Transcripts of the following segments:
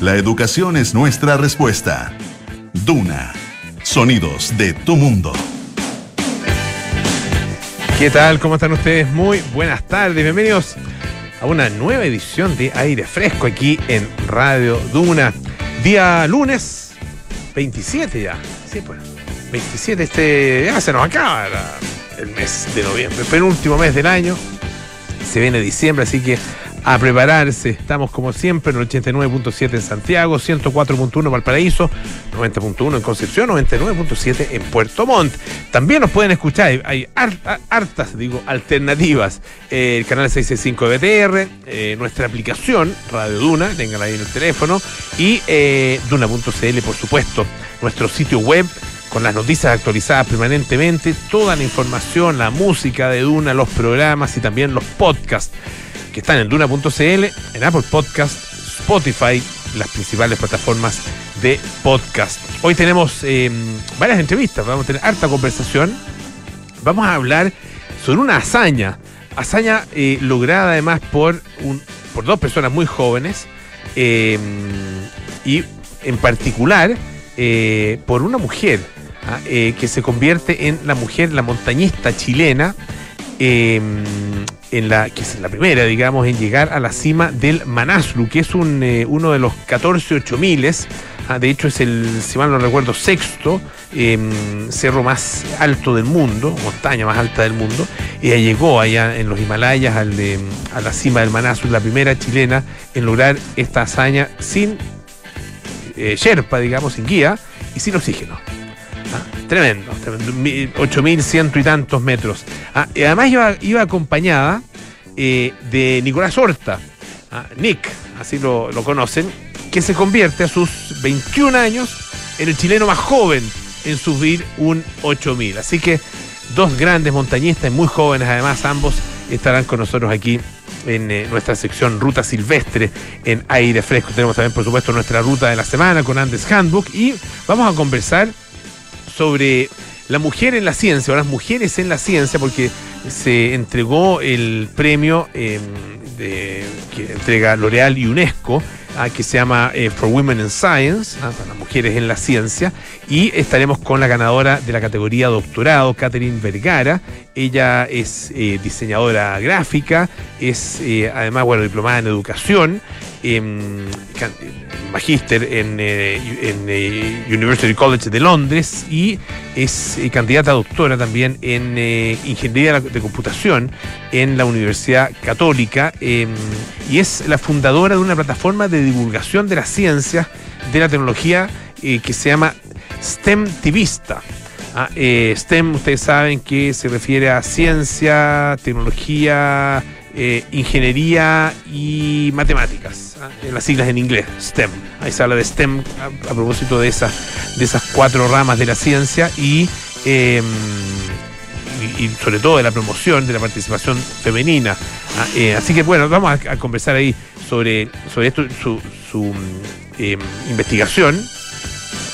La educación es nuestra respuesta. Duna, sonidos de tu mundo. ¿Qué tal? ¿Cómo están ustedes? Muy buenas tardes. Bienvenidos a una nueva edición de Aire Fresco aquí en Radio Duna. Día lunes 27 ya. Sí, pues. 27, este. Ya se nos acaba el mes de noviembre, penúltimo mes del año. Se viene diciembre, así que a prepararse. Estamos como siempre en el 89.7 en Santiago, 104.1 en Valparaíso, 90.1 en Concepción, 99.7 en Puerto Montt. También nos pueden escuchar, hay hartas, digo, alternativas. Eh, el canal 665 BTR, eh, nuestra aplicación Radio Duna, ténganla ahí en el teléfono, y eh, Duna.cl, por supuesto, nuestro sitio web con las noticias actualizadas permanentemente, toda la información, la música de Duna, los programas y también los podcasts que están en Duna.cl, en Apple Podcast, Spotify, las principales plataformas de podcast. Hoy tenemos eh, varias entrevistas, vamos a tener harta conversación. Vamos a hablar sobre una hazaña, hazaña eh, lograda además por, un, por dos personas muy jóvenes eh, y en particular por una mujer ah, que se convierte en la mujer, la montañista chilena en la, que es la primera, digamos, en llegar a la cima del Manaslu, que es un, eh, uno de los 14 8000 ah, de hecho, es el, si mal no recuerdo, sexto em, cerro más alto del mundo, montaña más alta del mundo. Ella llegó allá en los Himalayas al a la cima del Manaslu, la primera chilena en lograr esta hazaña sin eh, Sherpa, digamos, sin guía y sin oxígeno. Tremendo, tremendo 8.100 y tantos metros. Ah, y además iba, acompañada eh, de Nicolás Horta, ah, Nick, así lo, conocen, que se convierte a sus 21 años en el chileno más joven en subir un 8000. Así que dos grandes montañistas, muy jóvenes además, ambos estarán con nosotros aquí en eh, nuestra sección Ruta Silvestre en aire fresco. Tenemos también, por supuesto, nuestra ruta de la semana con Andes Handbook y vamos a conversar sobre la mujer en la ciencia, o las mujeres en la ciencia, porque se entregó el premio em, que entrega L'Oreal y UNESCO, ah, que se llama eh, For Women in Science, ah, las mujeres en la ciencia, y estaremos con la ganadora de la categoría doctorado, Catherine Vergara. Ella es eh, diseñadora gráfica, es eh, además, bueno, diplomada en educación, magíster en, en University College de Londres y es candidata a doctora también en ingeniería de computación en la Universidad Católica em, y es la fundadora de una plataforma de divulgación de la ciencia, de la tecnología que se llama STEM Tivista. Ah, eh, STEM, ustedes saben que se refiere a ciencia, tecnología, eh, ingeniería y matemáticas, ah, en las siglas en inglés, STEM. Ahí se habla de STEM a, propósito de, esas, de esas cuatro ramas de la ciencia y, em, sobre todo de la promoción de la participación femenina. Ah, eh, así que bueno, vamos a, conversar ahí sobre, sobre esto, su, su em, investigación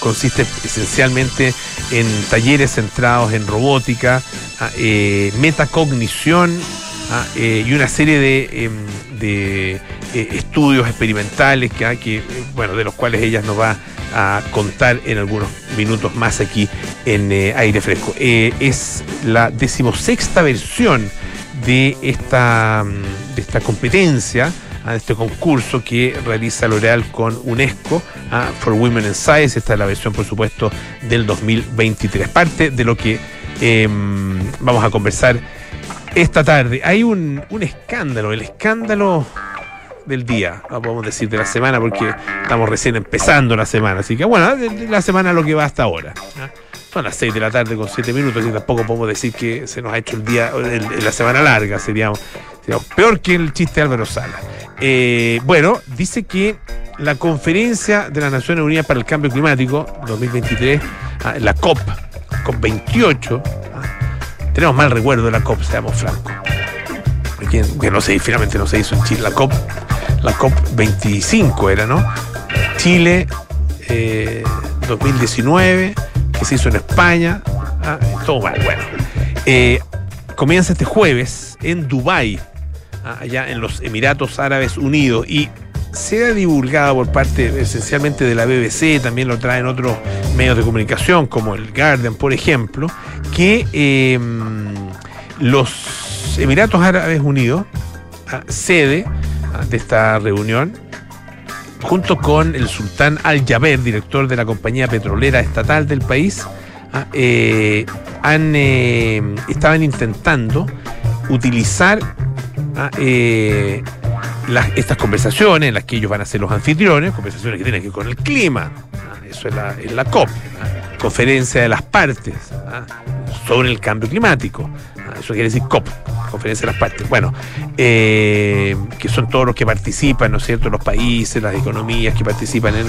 consiste esencialmente en talleres centrados en robótica, ah, eh, metacognición ah, eh, y una serie de, em, eh, estudios experimentales que, que, bueno, de los cuales ella nos va a contar en algunos minutos más aquí en Aire Fresco. es la decimosexta versión de esta, de esta competencia a este concurso que realiza L'Oreal con UNESCO for Women in Science. Esta es la versión, por supuesto, del 2023. Parte de lo que em, vamos a conversar esta tarde. Hay un, escándalo, el escándalo del día, podemos decir, de la semana, porque estamos recién empezando la semana. Así que, bueno, la semana lo que va hasta ahora. Son las 6 de la tarde con 7 minutos y tampoco podemos decir que se nos ha hecho el día, la semana larga, sería, peor que el chiste de Álvaro Sala. Eh, bueno, dice que la conferencia de las Naciones Unidas para el Cambio Climático 2023, ah, la COP, COP28, ah, tenemos mal recuerdo de la COP, seamos francos. Que, no sé, finalmente no se hizo en Chile, la COP, la COP 25 era, ¿no? Chile 2019, eh, que se hizo en España, ah, todo mal, bueno. Eh, comienza este jueves en Dubái, allá en los Emiratos Árabes Unidos, y se ha divulgado por parte esencialmente de la BBC, también lo traen otros medios de comunicación como el Guardian, por ejemplo, que em, los Emiratos Árabes Unidos, ah, sede ah, de esta reunión, junto con el sultán Al-Jaber, director de la compañía petrolera estatal del país, ah, eh, han, eh, estaban intentando utilizar eh, estas conversaciones en las que ellos van a ser los anfitriones, conversaciones que tienen que ver con el clima, eso es la, la COP, conferencia de las partes sobre el cambio climático, eso quiere decir COP, conferencia de las partes. Bueno, eh, que son todos los que participan, ¿no es cierto? Los países, las economías que participan en,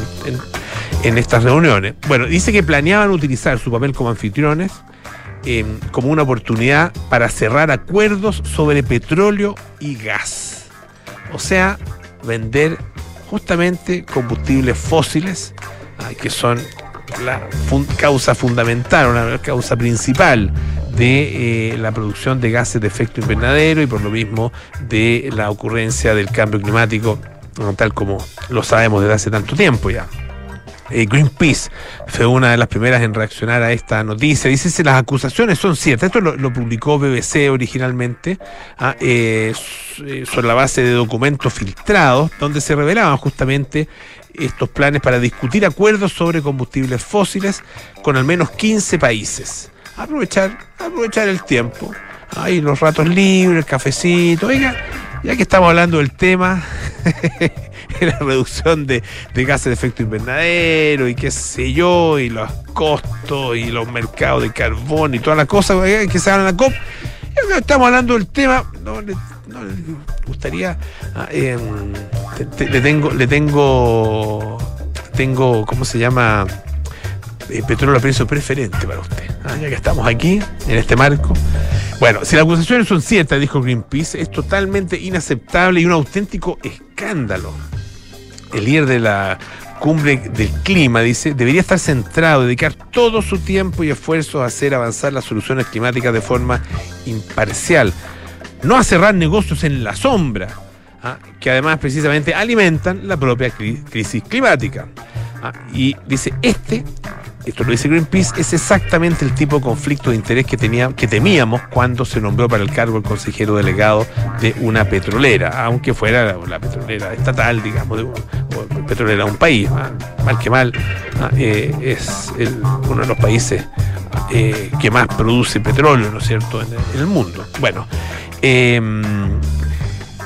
en, estas reuniones. Bueno, dice que planeaban utilizar su papel como anfitriones eh, como una oportunidad para cerrar acuerdos sobre petróleo y gas. O sea, vender justamente combustibles fósiles, que son la causa fundamental, una causa principal de eh, la producción de gases de efecto invernadero y por lo mismo de la ocurrencia del cambio climático, tal como lo sabemos desde hace tanto tiempo ya. Eh, Greenpeace fue una de las primeras en reaccionar a esta noticia. Dice que las acusaciones son ciertas. Esto lo, publicó BBC originalmente ah, eh, sobre la base de documentos filtrados, donde se revelaban justamente estos planes para discutir acuerdos sobre combustibles fósiles con al menos 15 países aprovechar, aprovechar el tiempo. Ahí los ratos libres, el cafecito. Oiga, ya que estamos hablando del tema, la reducción de, gases de efecto invernadero y qué sé yo, y los costos y los mercados de carbón y todas las cosas que se hablan en la COP. Que estamos hablando del tema, no, le gustaría. Ah, em, le tengo, le tengo, tengo, ¿cómo se llama? Eh, petróleo a precio preferente para usted. Ah, ya que estamos aquí, en este marco. Bueno, si las acusaciones son ciertas, dijo Greenpeace, es totalmente inaceptable y un auténtico escándalo. El líder de la cumbre del clima, dice, debería estar centrado, dedicar todo su tiempo y esfuerzo a hacer avanzar las soluciones climáticas de forma imparcial, no a cerrar negocios en la sombra, ¿ah? que además precisamente alimentan la propia crisis climática. ¿ah? Y dice, este esto lo dice Greenpeace, es exactamente el tipo de conflicto de interés que, tenía, que temíamos cuando se nombró para el cargo el consejero delegado de una petrolera, aunque fuera la, petrolera estatal, digamos, de, o petrolera de un país, mal que mal, ah, eh, es uno de los países eh, que más produce petróleo, ¿no es cierto?, en, el mundo. Bueno, eh,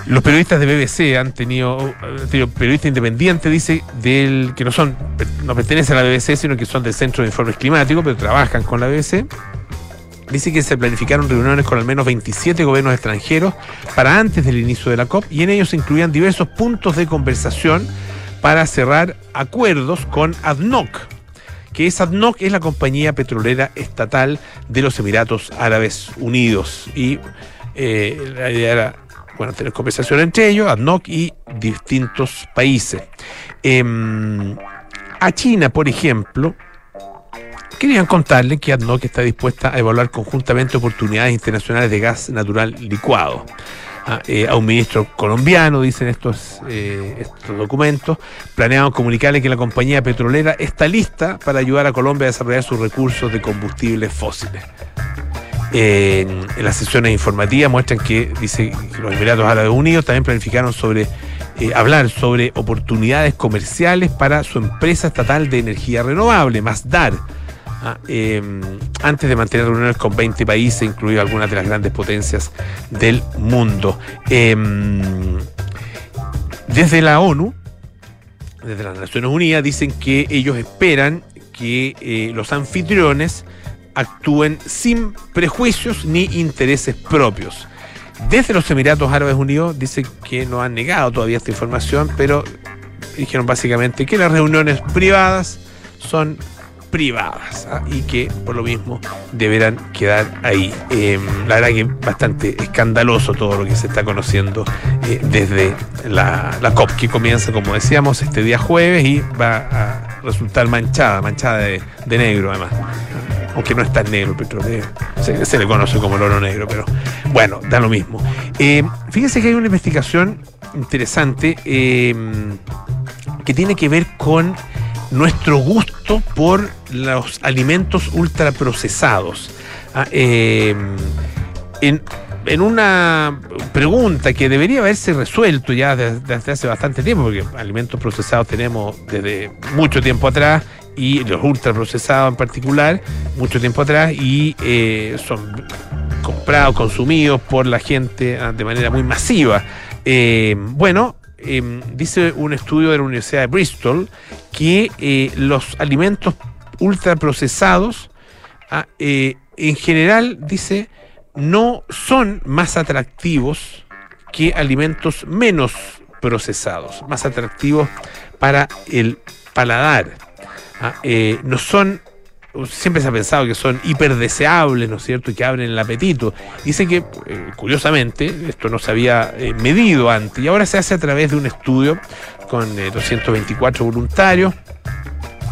los periodistas de BBC han tenido, periodistas independientes, dice, del que no son, no pertenecen a la BBC, sino que son del Centro de Informes Climáticos, pero trabajan con la BBC. Dice que se planificaron reuniones con al menos 27 gobiernos extranjeros para antes del inicio de la COP y en ellos se incluían diversos puntos de conversación para cerrar acuerdos con ADNOC, que es ADNOC es la compañía petrolera estatal de los Emiratos Árabes Unidos y eh, la idea era bueno, tener conversación entre ellos, ADNOC y distintos países. Em, a China, por ejemplo, querían contarle que ADNOC está dispuesta a evaluar conjuntamente oportunidades internacionales de gas natural licuado. Ah, eh, a un ministro colombiano, dicen estos, eh, estos documentos, planeaban comunicarle que la compañía petrolera está lista para ayudar a Colombia a desarrollar sus recursos de combustibles fósiles en, las sesiones informativas muestran que, dice, los Emiratos Árabes Unidos también planificaron sobre eh, hablar sobre oportunidades comerciales para su empresa estatal de energía renovable, Masdar. Ah, em, antes de mantener reuniones con 20 países, incluidas algunas de las grandes potencias del mundo. Em, desde la ONU, desde las Naciones Unidas, dicen que ellos esperan que eh, los anfitriones actúen sin prejuicios ni intereses propios. Desde los Emiratos Árabes Unidos dicen que no han negado todavía esta información, pero dijeron básicamente que las reuniones privadas son privadas ¿ah? y que por lo mismo deberán quedar ahí. Em, la verdad que es bastante escandaloso todo lo que se está conociendo eh, desde la, COP, que comienza, como decíamos, este día jueves y va a resultar manchada, manchada de negro además aunque no es tan negro petróleo, se, le conoce como el oro negro, pero bueno, da lo mismo. Eh, fíjense que hay una investigación interesante eh, que tiene que ver con nuestro gusto por los alimentos ultraprocesados. Ah, eh, en, en una pregunta que debería haberse resuelto ya desde, hace bastante tiempo, porque alimentos procesados tenemos desde mucho tiempo atrás y los ultraprocesados en particular, mucho tiempo atrás, y eh, son comprados, consumidos por la gente ah, de manera muy masiva. Eh, bueno, em, dice un estudio de la Universidad de Bristol que eh, los alimentos ultraprocesados, ah, en general, dice, no son más atractivos que alimentos menos procesados, más atractivos para el paladar. Ah, eh, no son, siempre se ha pensado que son hiperdeseables, ¿no es cierto?, y que abren el apetito. Dice que, eh, curiosamente, esto no se había eh, medido antes y ahora se hace a través de un estudio con 224 voluntarios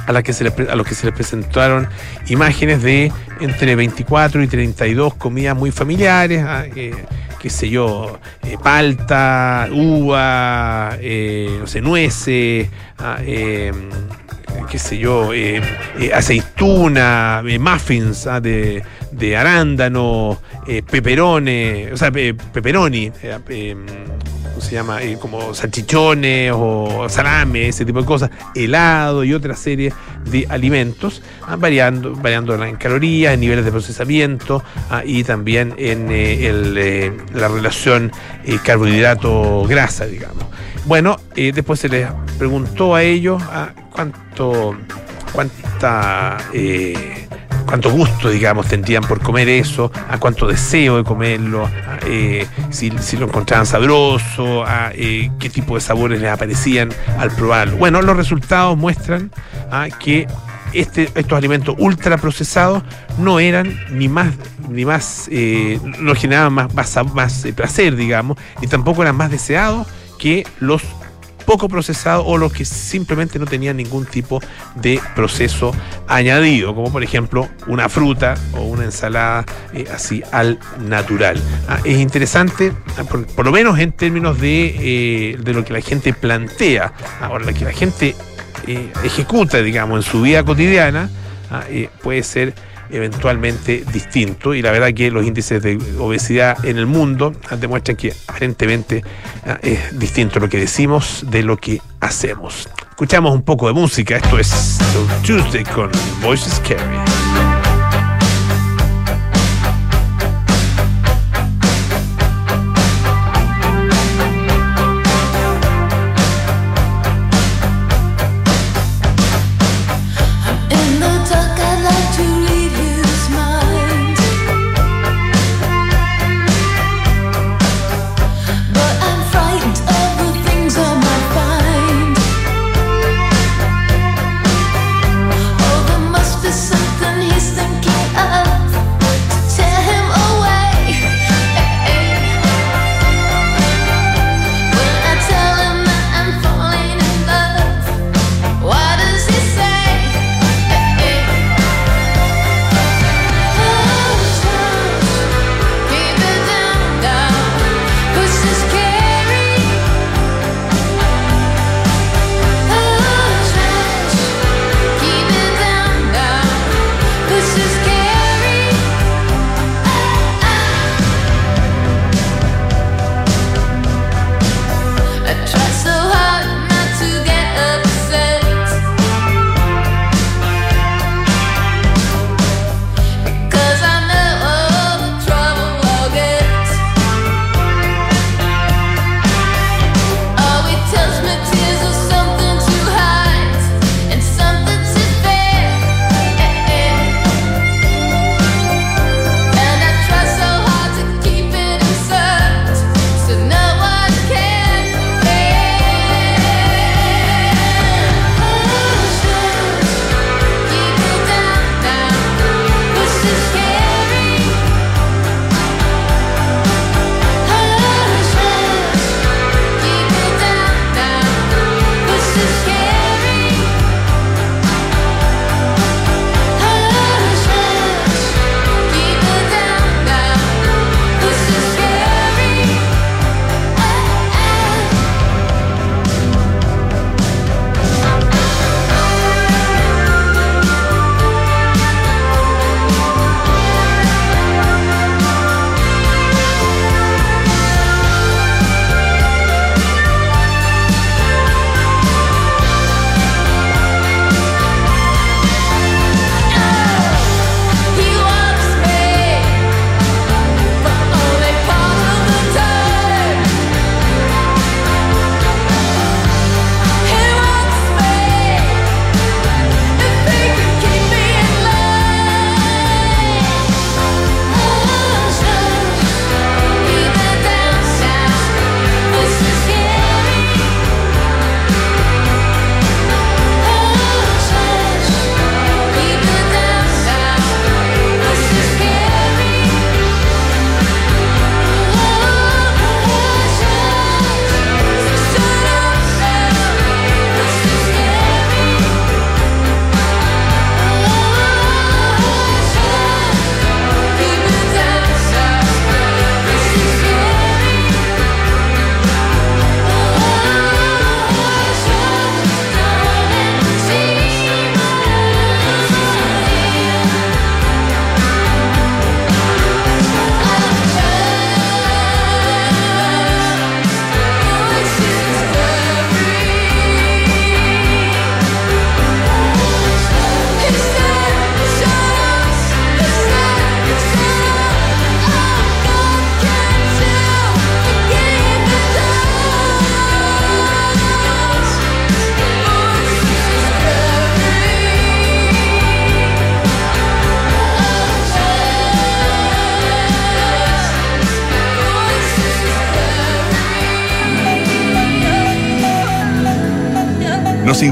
a, la que se a los que se les presentaron imágenes de entre 24 y 32 comidas muy familiares, ah, eh, qué sé yo, eh, palta, uva, eh, no sé, nueces, ah, qué sé yo, aceituna, muffins ah, de, de, arándano, peperone, o sea, peperoni, se llama? Eh, como salchichones o salame, ese tipo de cosas, helado y otra serie de alimentos, ah, variando, variando en calorías, en niveles de procesamiento ah, y también en eh, eh, la relación carbohidrato-grasa, digamos. Bueno, después se les preguntó a ellos ah, cuánto, cuánta cuánto gusto, digamos, tendrían por comer eso, a cuánto deseo de comerlo, eh, si, lo encontraban sabroso, a eh, qué tipo de sabores les aparecían al probarlo. Bueno, los resultados muestran ah, que este, estos alimentos ultraprocesados no eran ni más, ni más, eh, no generaban más, más, más placer, digamos, y tampoco eran más deseados que los poco procesado o los que simplemente no tenían ningún tipo de proceso añadido, como por ejemplo una fruta o una ensalada eh, así al natural. Ah, es interesante, ah, por, lo menos en términos de, eh, de lo que la gente plantea, ahora que la gente eh, ejecuta, digamos, en su vida cotidiana, ah, puede ser eventualmente distinto y la verdad que los índices de obesidad en el mundo demuestran que aparentemente ah, es distinto lo que decimos de lo que hacemos. Escuchamos un poco de música, esto es Tuesday con Voices Carry.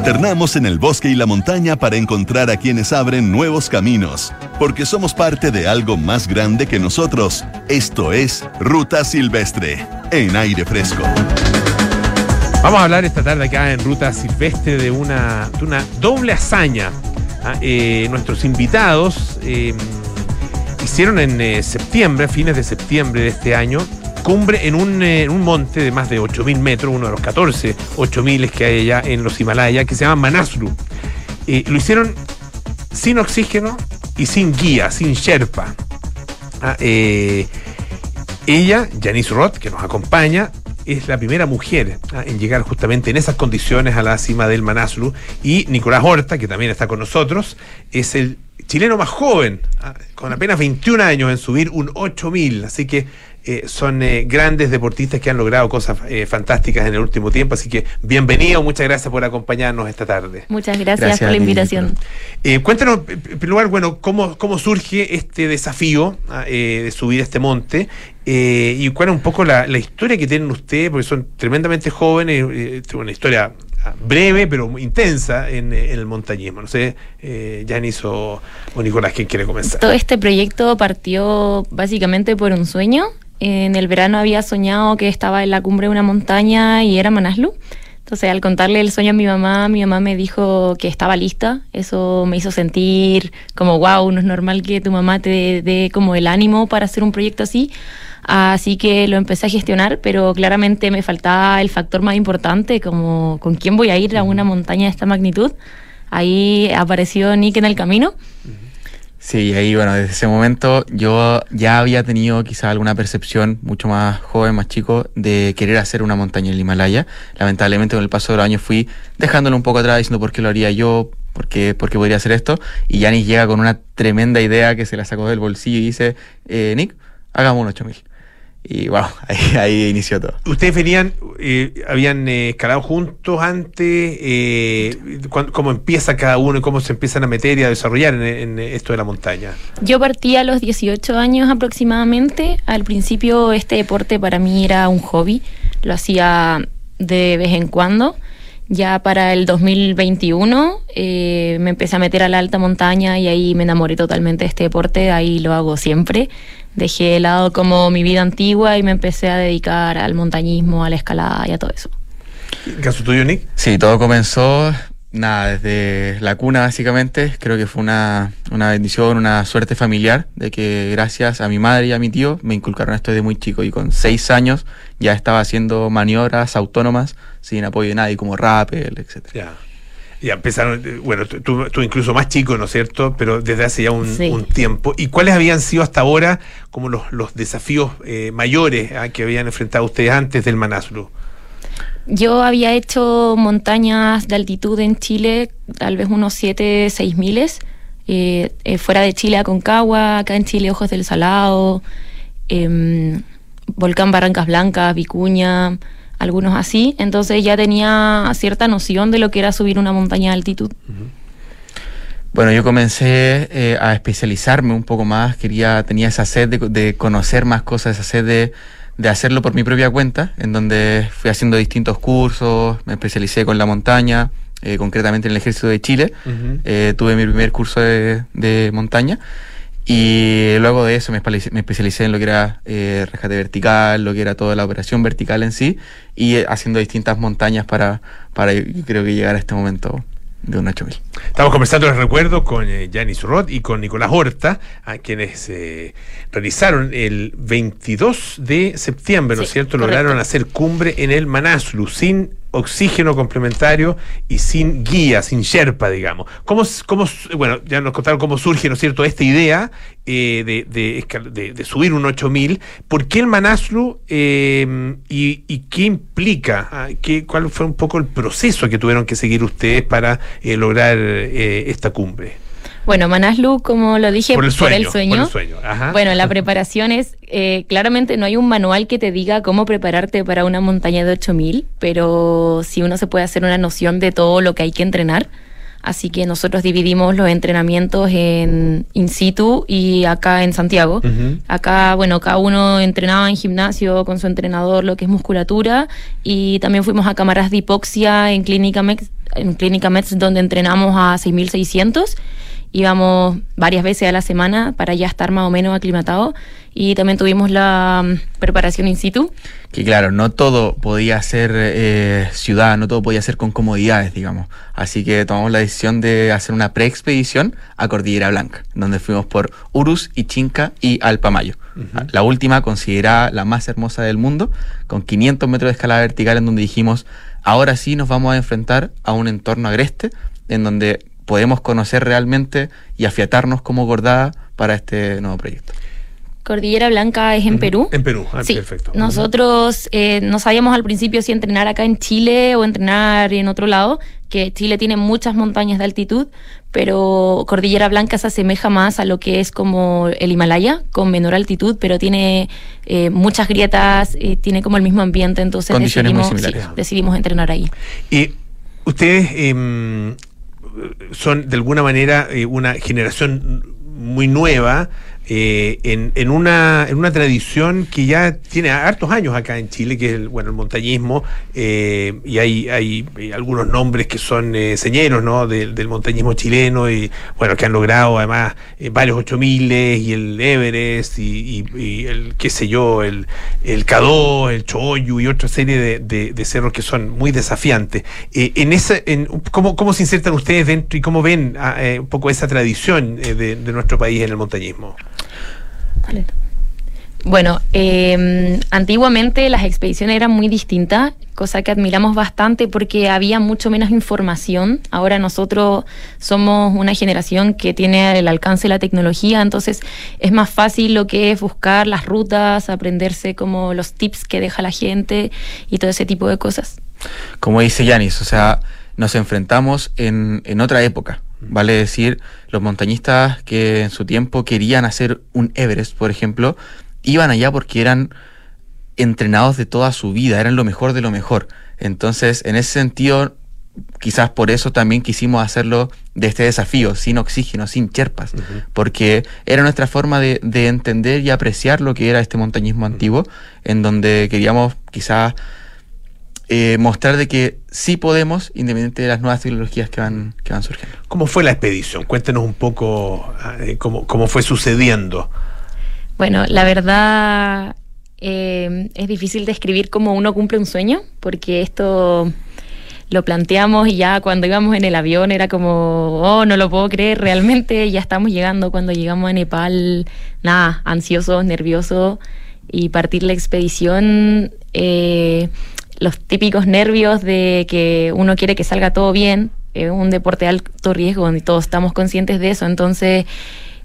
Internamos en el bosque y la montaña para encontrar a quienes abren nuevos caminos, porque somos parte de algo más grande que nosotros. Esto es Ruta Silvestre, en aire fresco. Vamos a hablar esta tarde acá en Ruta Silvestre de una, doble hazaña. Ah, eh, nuestros invitados eh, hicieron en eh, septiembre, fines de septiembre de este año, cumbre en un, eh, un monte de más de 8.000 metros, uno de los 14 8.000 que hay allá en los Himalayas, que se llama Manaslu. Eh, lo hicieron sin oxígeno y sin guía, sin Sherpa. Ah, eh, ella, Janice Roth, que nos acompaña, es la primera mujer ah, en llegar justamente en esas condiciones a la cima del Manaslu. Y Nicolás Horta, que también está con nosotros, es el chileno más joven, ah, con apenas 21 años en subir un 8000. Así que eh, son eh, grandes deportistas que han logrado cosas eh, fantásticas en el último tiempo. Así que bienvenido, muchas gracias por acompañarnos esta tarde. Muchas gracias, por la invitación. Eh, cuéntanos, en primer lugar, bueno, cómo, cómo surge este desafío ah, eh, de subir este monte eh, y cuál es un poco la, la historia que tienen ustedes, porque son tremendamente jóvenes, eh, tienen una historia ah, breve pero muy intensa en, eh, en el montañismo. No sé, eh, Yanis o, o Nicolás, ¿quién quiere comenzar? Todo este proyecto partió básicamente por un sueño. En el verano había soñado que estaba en la cumbre de una montaña y era Manaslu. Entonces, al contarle el sueño a mi mamá, mi mamá me dijo que estaba lista. Eso me hizo sentir como, wow, no es normal que tu mamá te dé como el ánimo para hacer un proyecto así. Así que lo empecé a gestionar, pero claramente me faltaba el factor más importante, como con quién voy a ir a una montaña de esta magnitud. Ahí apareció Nick en el camino. Sí, ahí, bueno, desde ese momento yo ya había tenido quizá alguna percepción mucho más joven, más chico, de querer hacer una montaña en el Himalaya. Lamentablemente con el paso de los años fui dejándolo un poco atrás, diciendo por qué lo haría yo, por qué, por qué podría hacer esto. Y Yanis llega con una tremenda idea que se la sacó del bolsillo y dice, eh, Nick, hagamos un 8000. Y wow, ahí, ahí inició todo. ¿Ustedes venían, eh, habían eh, escalado juntos antes? Eh, ¿Cómo empieza cada uno y cómo se empiezan a meter y a desarrollar en, en esto de la montaña? Yo partí a los 18 años aproximadamente. Al principio este deporte para mí era un hobby, lo hacía de vez en cuando. Ya para el 2021 eh, me empecé a meter a la alta montaña y ahí me enamoré totalmente de este deporte, ahí lo hago siempre. Dejé de lado como mi vida antigua y me empecé a dedicar al montañismo, a la escalada y a todo eso. ¿En caso tuyo, Nick? Sí, todo comenzó, nada, desde la cuna básicamente. Creo que fue una, una bendición, una suerte familiar, de que gracias a mi madre y a mi tío me inculcaron esto desde muy chico. Y con seis años ya estaba haciendo maniobras autónomas sin apoyo de nadie, como rappel, etc. Ya. Ya empezaron, eh, bueno, tú, tú- incluso más chico, ¿no es cierto? Pero desde hace ya un, Sí. un tiempo. ¿Y cuáles habían sido hasta ahora como los, los desafíos eh, mayores ah, que habían enfrentado ustedes antes del Manaslu? Yo había hecho montañas de altitud en Chile, tal vez unos 7, 6 miles. eh, eh, fuera de Chile, Aconcagua, acá en Chile, Ojos del Salado, em, Volcán Barrancas Blancas, Vicuña, algunos así. Entonces ya tenía cierta noción de lo que era subir una montaña de altitud. Bueno, yo comencé eh, a especializarme un poco más, quería, tenía esa sed de, de conocer más cosas, esa sed de, de hacerlo por mi propia cuenta, en donde fui haciendo distintos cursos, me especialicé con la montaña, eh, concretamente en el ejército de Chile, eh, tuve mi primer curso de, de montaña y luego de eso me especialicé, me especialicé en lo que era eh, rescate vertical, lo que era toda la operación vertical en sí y eh, haciendo distintas montañas para, para yo creo que llegar a este momento de un 8000. Estamos conversando, les recuerdo, con eh, Janis Roth y con Nicolás Horta, a quienes eh, realizaron el 22 de septiembre, ¿no es cierto? correcto. Lograron hacer cumbre en el Manaslu sin oxígeno complementario y sin guía, sin Sherpa, digamos. ¿Cómo, cómo bueno, ya nos contaron cómo surge, ¿no es cierto?, esta idea eh, de, de- de subir un 8000. ¿Por qué el Manaslu eh, y, y qué implica? Ah, ¿Qué, ¿Cuál fue un poco el proceso que tuvieron que seguir ustedes para eh, lograr eh, esta cumbre? Bueno, Manaslu, como lo dije, Por el sueño. sueño. por el sueño, ajá. Bueno, la preparación es, eh, claramente no hay un manual que te diga cómo prepararte para una montaña de 8000, pero sí uno se puede hacer una noción de todo lo que hay que entrenar. Así que nosotros dividimos los entrenamientos en in situ y acá en Santiago. Acá, bueno, cada uno entrenaba en gimnasio con su entrenador lo que es musculatura y también fuimos a cámaras de hipoxia en Clínica Mex en Clínica Mets, donde entrenamos a 6.600 íbamos varias veces a la semana para ya estar más o menos aclimatados y también tuvimos la mm, preparación in situ. Que claro, no todo podía ser eh, ciudad, no todo podía ser con comodidades, digamos. Así que tomamos la decisión de hacer una pre-expedición a Cordillera Blanca, donde fuimos por Urus, Ichinca y Alpamayo. La última considerada la más hermosa del mundo, con 500 metros de escalada vertical, en donde dijimos, ahora sí nos vamos a enfrentar a un entorno agreste, en donde podemos conocer realmente y afiatarnos como Gordada para este nuevo proyecto. Cordillera Blanca es en Perú. En Perú, ah, sí. perfecto. Nosotros eh, no sabíamos al principio si entrenar acá en Chile o entrenar en otro lado, que Chile tiene muchas montañas de altitud, pero Cordillera Blanca se asemeja más a lo que es como el Himalaya, con menor altitud, pero tiene eh, muchas grietas, eh, tiene como el mismo ambiente, entonces decidimos, decidimos entrenar ahí. Y ustedes em, son de alguna manera eh, una generación muy nueva eh, en, en, una, en una tradición que ya tiene hartos años acá en Chile, que es el, bueno, el montañismo, eh, y hay, hay, algunos nombres que son eh, señeros ¿no? del montañismo chileno, y bueno, que han logrado además varios 8000 y el Everest, y, el, qué sé yo, el, el Cadó, el Choyu y otra serie de, de, cerros que son muy desafiantes. en esa, en, ¿cómo, ¿Cómo se insertan ustedes dentro y cómo ven ah, un poco esa tradición de, de nuestro país en el montañismo? Bueno, em, antiguamente las expediciones eran muy distintas, cosa que admiramos bastante porque había mucho menos información. Ahora nosotros somos una generación que tiene el alcance de la tecnología, entonces es más fácil lo que es buscar las rutas, aprenderse como los tips que deja la gente y todo ese tipo de cosas. Como dice Yanis, o sea, nos enfrentamos en, en otra época Vale decir, los montañistas que en su tiempo querían hacer un Everest, por ejemplo, iban allá porque eran entrenados de toda su vida, eran lo mejor de lo mejor. Entonces, en ese sentido, quizás por eso también quisimos hacerlo de este desafío, sin oxígeno, sin cherpas, porque era nuestra forma de, entender y apreciar lo que era este montañismo antiguo, en donde queríamos quizás eh, mostrar de que sí podemos, independientemente de las nuevas tecnologías que van, que van surgiendo. ¿Cómo fue la expedición? Cuéntenos un poco eh, cómo, cómo, fue sucediendo. Bueno, la verdad eh, es difícil describir cómo uno cumple un sueño, porque esto lo planteamos y ya cuando íbamos en el avión era como, oh, no lo puedo creer, realmente ya estamos llegando. Cuando llegamos a Nepal, nada, ansiosos, nerviosos y partir la expedición. Eh, los típicos nervios de que uno quiere que salga todo bien, es un deporte de alto riesgo donde todos estamos conscientes de eso, entonces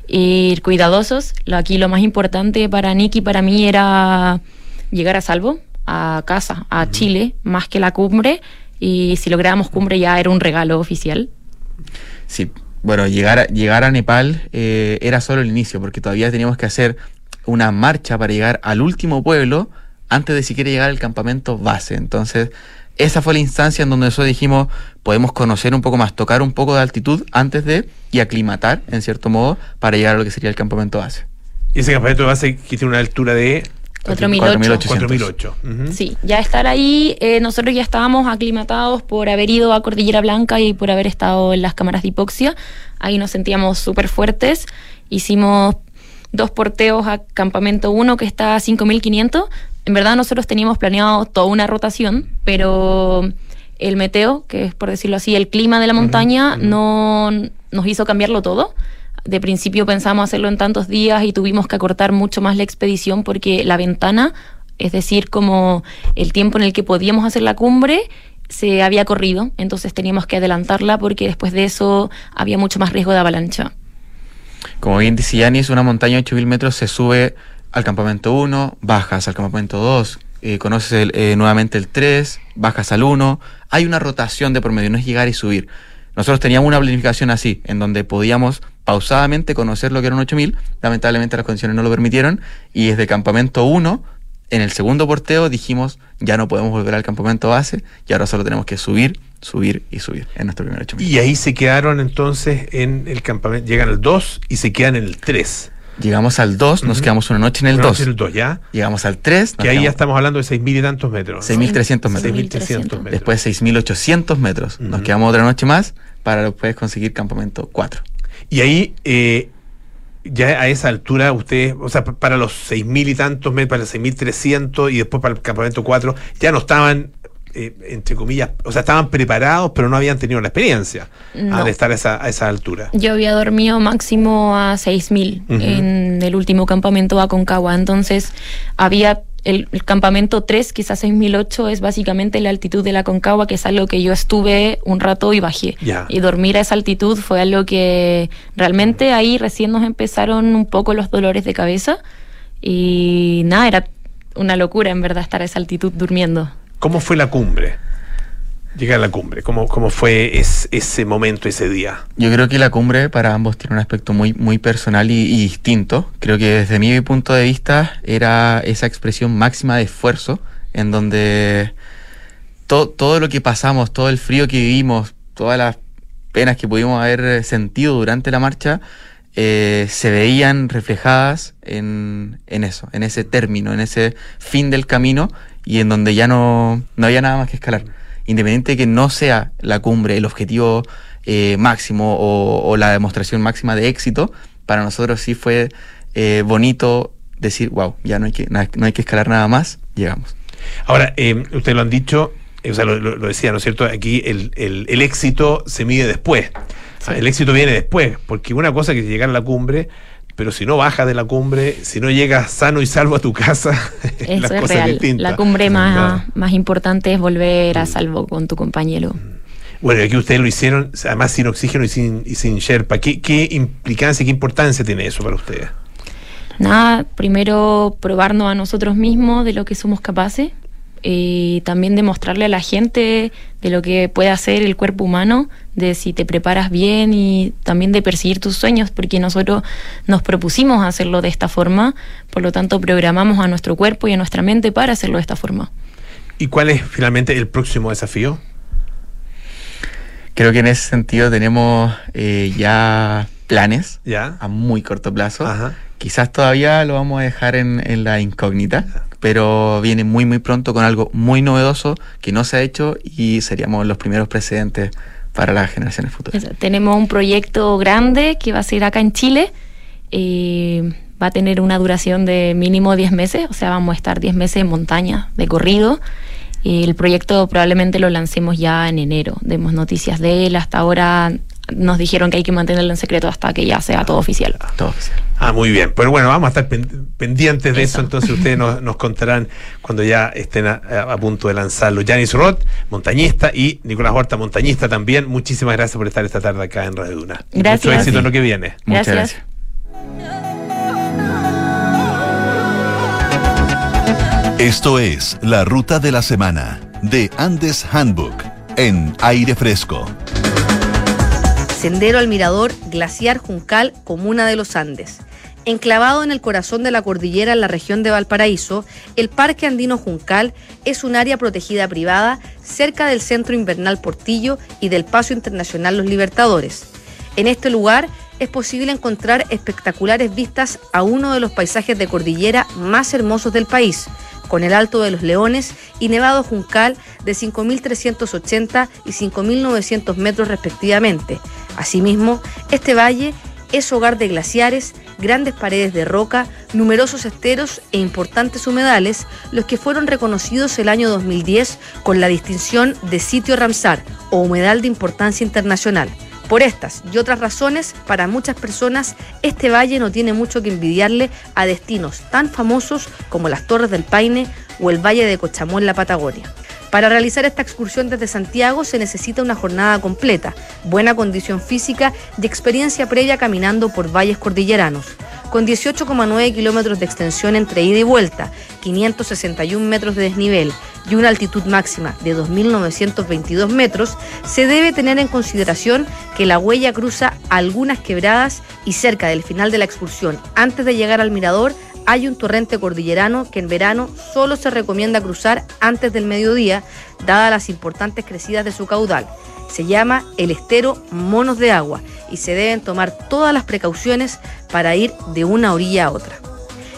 ir cuidadosos. Aquí lo más importante para Nick y para mí era llegar a salvo a casa, a Chile, más que la cumbre, y si lográbamos cumbre ya era un regalo oficial. Sí, bueno, llegar a, llegar a Nepal eh, era solo el inicio, porque todavía teníamos que hacer una marcha para llegar al último pueblo antes de siquiera llegar al campamento base. Entonces, esa fue la instancia en donde nosotros dijimos, podemos conocer un poco más, tocar un poco de altitud antes de y aclimatar, en cierto modo, para llegar a lo que sería el campamento base. Y ese campamento base que tiene una altura de 4008. Sí, ya estar ahí, eh, nosotros ya estábamos aclimatados por haber ido a Cordillera Blanca y por haber estado en las cámaras de hipoxia. Ahí nos sentíamos súper fuertes. Hicimos dos porteos a campamento 1 que está a 5500 en verdad nosotros teníamos planeado toda una rotación, pero el meteo, que es por decirlo así, el clima de la montaña, no nos hizo cambiarlo todo. De principio pensamos hacerlo en tantos días y tuvimos que acortar mucho más la expedición porque la ventana, es decir, como el tiempo en el que podíamos hacer la cumbre, se había corrido, entonces teníamos que adelantarla porque después de eso había mucho más riesgo de avalancha. Como bien dice Yanis, una montaña de 8.000 metros se sube al campamento 1, bajas al campamento 2, eh, conoces eh, nuevamente el 3, bajas al 1. Hay una rotación de promedio, no es llegar y subir. Nosotros teníamos una planificación así, en donde podíamos pausadamente conocer lo que era un 8000. Lamentablemente las condiciones no lo permitieron. Y desde campamento 1, en el segundo porteo, dijimos ya no podemos volver al campamento base y ahora solo tenemos que subir, subir y subir en nuestro primer 8000. Y ahí se quedaron entonces en el campamento, llegan al 2 y se quedan en el 3. Llegamos al 2, nos Ujú. quedamos una noche en el Una 2. noche en el dos, ¿ya? Llegamos al 3, Que ahí ya estamos hablando de seis mil y tantos metros. 6.300 metros. 6.300 metros. Después 6.800 metros. Nos Ujú. quedamos otra noche más para después conseguir campamento 4. Y ahí, eh, ya a esa altura, ustedes, o sea, pa- para los seis mil y tantos metros, para los 6.300 y después para el campamento 4, ya no estaban, eh, entre comillas, o sea, estaban preparados, pero no habían tenido la experiencia No. de estar a esa, a esa altura. Yo había dormido máximo a 6.000 Ujú. en el último campamento Aconcagua, entonces había el, el campamento 3, quizás 6.008, es básicamente la altitud de la Aconcagua, que es algo que yo estuve un rato y bajé. Y dormir a esa altitud fue algo que realmente ahí recién nos empezaron un poco los dolores de cabeza y nada, era una locura en verdad estar a esa altitud durmiendo. ¿Cómo fue la cumbre? Llegar a la cumbre, ¿cómo, cómo fue es- ese momento, ese día? Yo creo que la cumbre para ambos tiene un aspecto muy, muy personal y, distinto. Creo que desde mi punto de vista era esa expresión máxima de esfuerzo en donde to- todo lo que pasamos, todo el frío que vivimos, todas las penas que pudimos haber sentido durante la marcha, eh, se veían reflejadas en, en eso, en ese término, en ese fin del camino y en donde ya no, no había nada más que escalar. Independiente de que no sea la cumbre el objetivo eh, máximo o, la demostración máxima de éxito, para nosotros sí fue eh, bonito decir, wow, ya no hay que, no hay que escalar nada más, llegamos. Ahora, ustedes lo han dicho, o sea, lo, decía, ¿no es cierto? Aquí el, el- el éxito se mide después. El éxito viene después, porque una cosa que es llegar a la cumbre, pero si no bajas de la cumbre, si no llegas sano y salvo a tu casa, Eso las es cosas real. distintas. La cumbre más, más importante es volver a salvo con tu compañero. Bueno, y aquí ustedes lo hicieron, además sin oxígeno y sin, y sin Sherpa. ¿Qué, ¿Qué implicancia, qué importancia tiene eso para ustedes? Nada, primero probarnos a nosotros mismos de lo que somos capaces y también demostrarle a la gente de lo que puede hacer el cuerpo humano, de si te preparas bien y también de perseguir tus sueños, porque nosotros nos propusimos hacerlo de esta forma, por lo tanto programamos a nuestro cuerpo y a nuestra mente para hacerlo de esta forma. ¿Y cuál es finalmente el próximo desafío? Creo que en ese sentido tenemos eh, ya planes ¿Ya? a muy corto plazo. Ajá. Quizás todavía lo vamos a dejar en, en la incógnita, pero viene muy muy pronto con algo muy novedoso que no se ha hecho y seríamos los primeros precedentes para las generaciones futuras. Tenemos un proyecto grande que va a ser acá en Chile. eh, va a tener una duración de mínimo 10 meses, o sea, vamos a estar 10 meses en montaña de corrido. El proyecto probablemente lo lancemos ya en enero. Demos noticias de él. Hasta ahora nos dijeron que hay que mantenerlo en secreto hasta que ya sea todo oficial. Todo oficial. Ah, muy bien. Pero bueno, vamos a estar pen- pendientes de eso, Eso. entonces ustedes nos, nos contarán cuando ya estén a, a punto de lanzarlo. Janis Roth, montañista, y Nicolás Horta, montañista también. Muchísimas gracias por estar esta tarde acá en Radio Duna. Gracias. Mucho éxito en lo que viene. Muchas Gracias. gracias. Esto es La Ruta de la Semana de Andes Handbook en aire fresco. Sendero al Mirador, Glaciar Juncal, Comuna de los Andes. Enclavado en el corazón de la cordillera en la región de Valparaíso, el Parque Andino Juncal es un área protegida privada cerca del Centro Invernal Portillo y del Paso Internacional Los Libertadores. En este lugar es posible encontrar espectaculares vistas a uno de los paisajes de cordillera más hermosos del país, con el Alto de los Leones y Nevado Juncal de 5.380 y 5.900 metros respectivamente. Asimismo, este valle es hogar de glaciares, grandes paredes de roca, numerosos esteros e importantes humedales, los que fueron reconocidos el año 2010 con la distinción de sitio Ramsar o humedal de importancia internacional. Por estas y otras razones, para muchas personas, este valle no tiene mucho que envidiarle a destinos tan famosos como las Torres del Paine o el Valle de Cochamó en la Patagonia. Para realizar esta excursión desde Santiago se necesita una jornada completa, buena condición física y experiencia previa caminando por valles cordilleranos. Con 18,9 kilómetros de extensión entre ida y vuelta, 561 metros de desnivel y una altitud máxima de 2.922 metros, se debe tener en consideración que la huella cruza algunas quebradas y cerca del final de la excursión, antes de llegar al mirador, hay un torrente cordillerano que en verano solo se recomienda cruzar antes del mediodía, dadas las importantes crecidas de su caudal. Se llama el estero Monos de Agua y se deben tomar todas las precauciones para ir de una orilla a otra.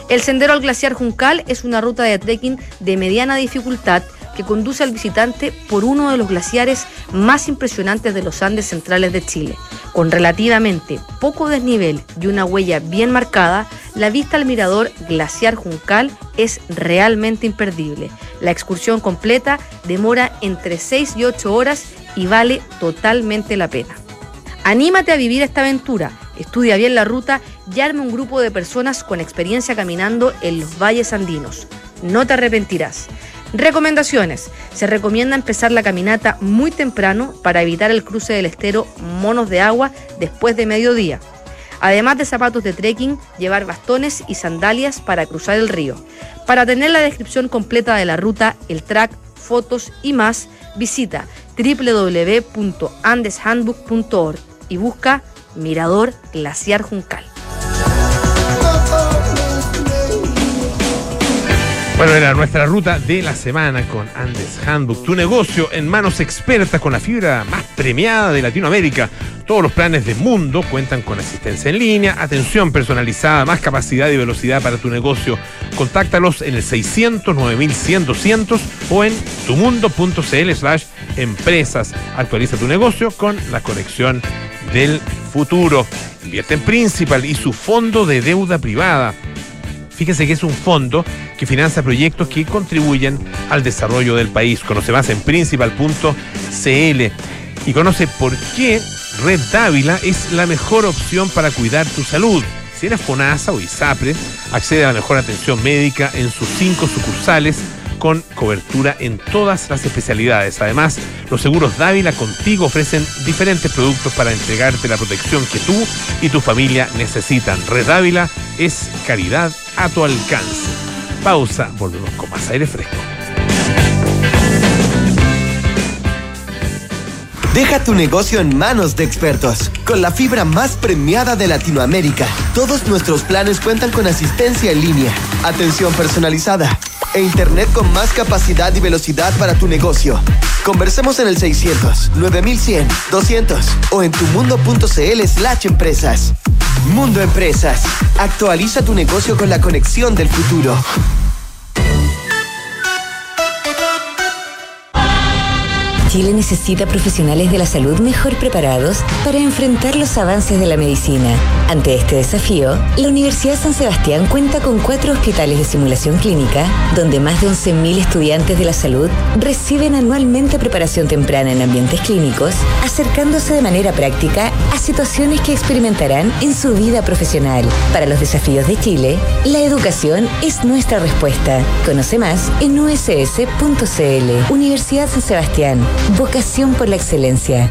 El sendero al glaciar Juncal es una ruta de trekking de mediana dificultad que conduce al visitante por uno de los glaciares más impresionantes de los Andes centrales de Chile. Con relativamente poco desnivel y una huella bien marcada, la vista al mirador glaciar Juncal es realmente imperdible. La excursión completa demora entre 6 y 8 horas y vale totalmente la pena. Anímate a vivir esta aventura, estudia bien la ruta y arme un grupo de personas con experiencia caminando en los valles andinos. No te arrepentirás. Recomendaciones. Se recomienda empezar la caminata muy temprano para evitar el cruce del estero Monos de Agua después de mediodía. Además de zapatos de trekking, llevar bastones y sandalias para cruzar el río. Para tener la descripción completa de la ruta, el track, fotos y más, visita www.andeshandbook.org y busca Mirador Glaciar Juncal. Bueno, era nuestra ruta de la semana con Andes Handbook, tu negocio en manos expertas con la fibra más premiada de Latinoamérica. Todos los planes de Mundo cuentan con asistencia en línea, atención personalizada, más capacidad y velocidad para tu negocio. Contáctalos en el 600 9100 200 o en tumundo.cl slash empresas. Actualiza tu negocio con la conexión del futuro. Invierte en Principal y su fondo de deuda privada. Fíjense que es un fondo que financia proyectos que contribuyen al desarrollo del país. Conoce más en principal.cl y conoce por qué Red Dávila es la mejor opción para cuidar tu salud. Si eres FONASA o ISAPRE, accede a la mejor atención médica en sus cinco sucursales con cobertura en todas las especialidades. Además, los seguros Dávila contigo ofrecen diferentes productos para entregarte la protección que tú y tu familia necesitan. Red Dávila es caridad a tu alcance. Pausa, volvemos con más aire fresco. Deja tu negocio en manos de expertos. Con la fibra más premiada de Latinoamérica, todos nuestros planes cuentan con asistencia en línea, atención personalizada e internet con más capacidad y velocidad para tu negocio. Conversemos en el 600 9100 200 o en tumundo.cl slash empresas. Mundo Empresas. Actualiza tu negocio con la conexión del futuro. Chile necesita profesionales de la salud mejor preparados para enfrentar los avances de la medicina. Ante este desafío, la Universidad San Sebastián cuenta con cuatro hospitales de simulación clínica, donde más de 11.000 estudiantes de la salud reciben anualmente preparación temprana en ambientes clínicos, acercándose de manera práctica a situaciones que experimentarán en su vida profesional. Para los desafíos de Chile, la educación es nuestra respuesta. Conoce más en uss.cl. Universidad San Sebastián Vocación por la excelencia.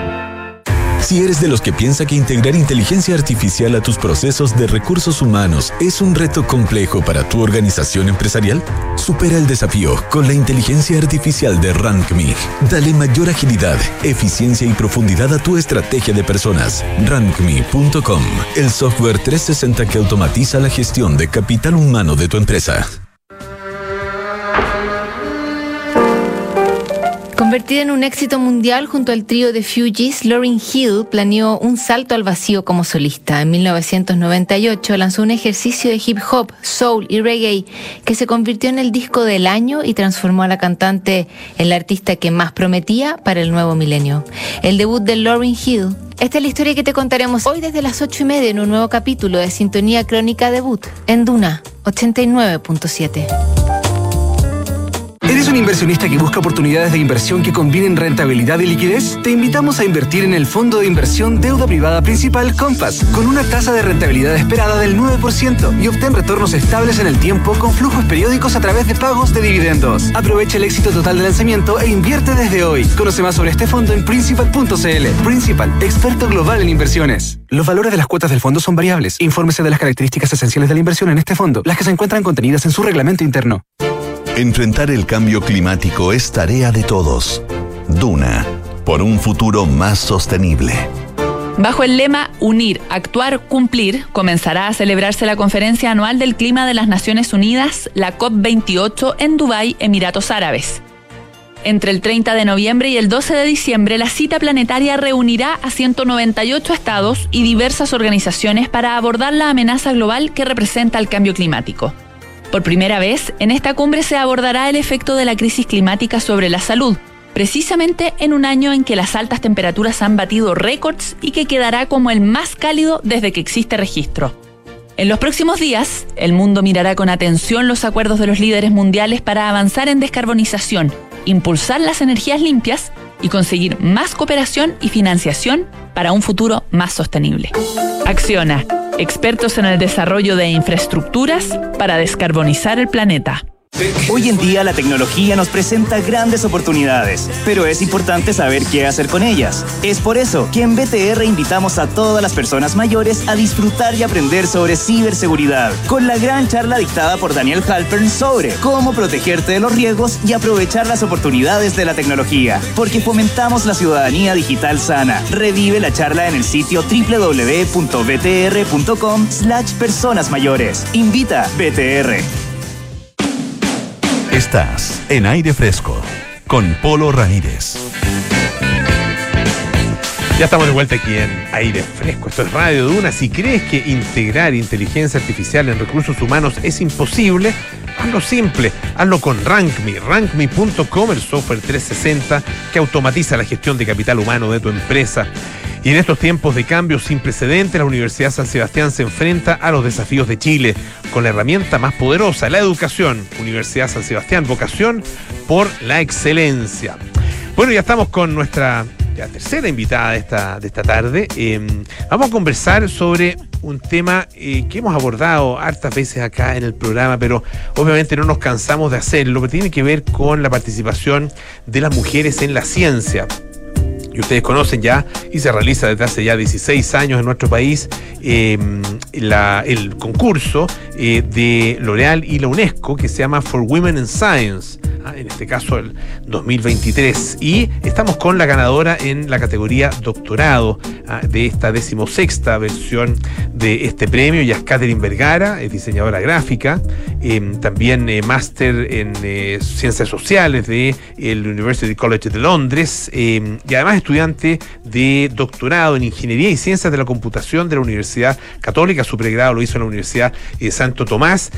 Si eres de los que piensa que integrar inteligencia artificial a tus procesos de recursos humanos es un reto complejo para tu organización empresarial, supera el desafío con la inteligencia artificial de RankMe. Dale mayor agilidad, eficiencia y profundidad a tu estrategia de personas. RankMe.com, el software 360 que automatiza la gestión de capital humano de tu empresa. Convertida en un éxito mundial junto al trío de Fugees, Lauryn Hill planeó un salto al vacío como solista. En 1998 lanzó un ejercicio de hip hop, soul y reggae que se convirtió en el disco del año y transformó a la cantante en la artista que más prometía para el nuevo milenio. El debut de Lauryn Hill. Esta es la historia que te contaremos hoy desde las ocho y media en un nuevo capítulo de Sintonía Crónica Debut en Duna 89.7. un inversionista que busca oportunidades de inversión que combinen rentabilidad y liquidez? Te invitamos a invertir en el fondo de inversión deuda privada principal Compass, con una tasa de rentabilidad esperada del 9% y obtén retornos estables en el tiempo con flujos periódicos a través de pagos de dividendos. Aprovecha el éxito total de lanzamiento e invierte desde hoy. Conoce más sobre este fondo en principal.cl. Principal, experto global en inversiones. Los valores de las cuotas del fondo son variables. Infórmese de las características esenciales de la inversión en este fondo, las que se encuentran contenidas en su reglamento interno. Enfrentar el cambio climático es tarea de todos. Duna, por un futuro más sostenible. Bajo el lema Unir, Actuar, Cumplir, comenzará a celebrarse la Conferencia Anual del Clima de las Naciones Unidas, la COP28, en Dubái, Emiratos Árabes. Entre el 30 de noviembre y el 12 de diciembre, la cita planetaria reunirá a 198 estados y diversas organizaciones para abordar la amenaza global que representa el cambio climático. Por primera vez, en esta cumbre se abordará el efecto de la crisis climática sobre la salud, precisamente en un año en que las altas temperaturas han batido récords y que quedará como el más cálido desde que existe registro. En los próximos días, el mundo mirará con atención los acuerdos de los líderes mundiales para avanzar en descarbonización, impulsar las energías limpias y conseguir más cooperación y financiación para un futuro más sostenible. Acciona expertos en el desarrollo de infraestructuras para descarbonizar el planeta. Hoy en día la tecnología nos presenta grandes oportunidades, pero es importante saber qué hacer con ellas. Es por eso que en BTR invitamos a todas las personas mayores a disfrutar y aprender sobre ciberseguridad, con la gran charla dictada por Daniel Halpern sobre cómo protegerte de los riesgos y aprovechar las oportunidades de la tecnología, porque fomentamos la ciudadanía digital sana. Revive la charla en el sitio www.btr.com slash personas mayores. Invita BTR. Estás en aire fresco con Polo Ramírez. Ya estamos de vuelta aquí en Aire Fresco. Esto es Radio Duna. Si crees que integrar inteligencia artificial en recursos humanos es imposible, hazlo simple. Hazlo con RankMe. RankMe.com, el software 360 que automatiza la gestión de capital humano de tu empresa. Y en estos tiempos de cambio sin precedentes, la Universidad San Sebastián se enfrenta a los desafíos de Chile con la herramienta más poderosa, la educación. Universidad San Sebastián, vocación por la excelencia. Bueno, ya estamos con nuestra tercera invitada de esta, de esta tarde. Em, vamos a conversar sobre un tema eh, que hemos abordado hartas veces acá en el programa, pero obviamente no nos cansamos de hacerlo, que tiene que ver con la participación de las mujeres en la ciencia y ustedes conocen ya, y se realiza desde hace ya 16 años en nuestro país, em, el concurso eh, de L'Oreal y la UNESCO que se llama For Women in Science, ¿ah? en este caso el 2023. Y estamos con la ganadora en la categoría doctorado ¿ah? de esta decimosexta versión de este premio, ya es Catherine Vergara, es diseñadora gráfica, em, también eh, máster en eh, ciencias sociales de el University College de Londres, em, y además de doctorado en Ingeniería y Ciencias de la Computación de la Universidad Católica. Su pregrado lo hizo en la Universidad de eh, Santo Tomás.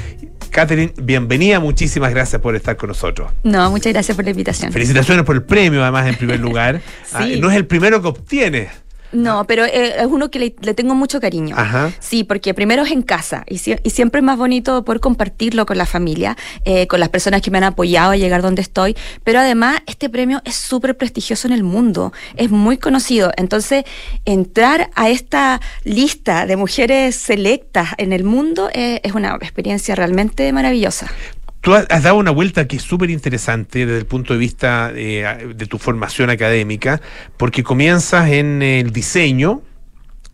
Catherine, bienvenida, muchísimas gracias por estar con nosotros. No, muchas gracias por la invitación. Felicitaciones por el premio, además, en primer lugar. Ah, no es el primero que obtiene. No, pero eh, es uno que le, tengo mucho cariño. Sí, porque primero es en casa y, siempre es más bonito poder compartirlo con la familia, eh, con las personas que me han apoyado a llegar donde estoy. Pero además, este premio es súper prestigioso en el mundo, es muy conocido. Entonces, entrar a esta lista de mujeres selectas en el mundo eh, es una experiencia realmente maravillosa. Tú has dado una vuelta que es súper interesante desde el punto de vista de tu formación académica, porque comienzas en el diseño,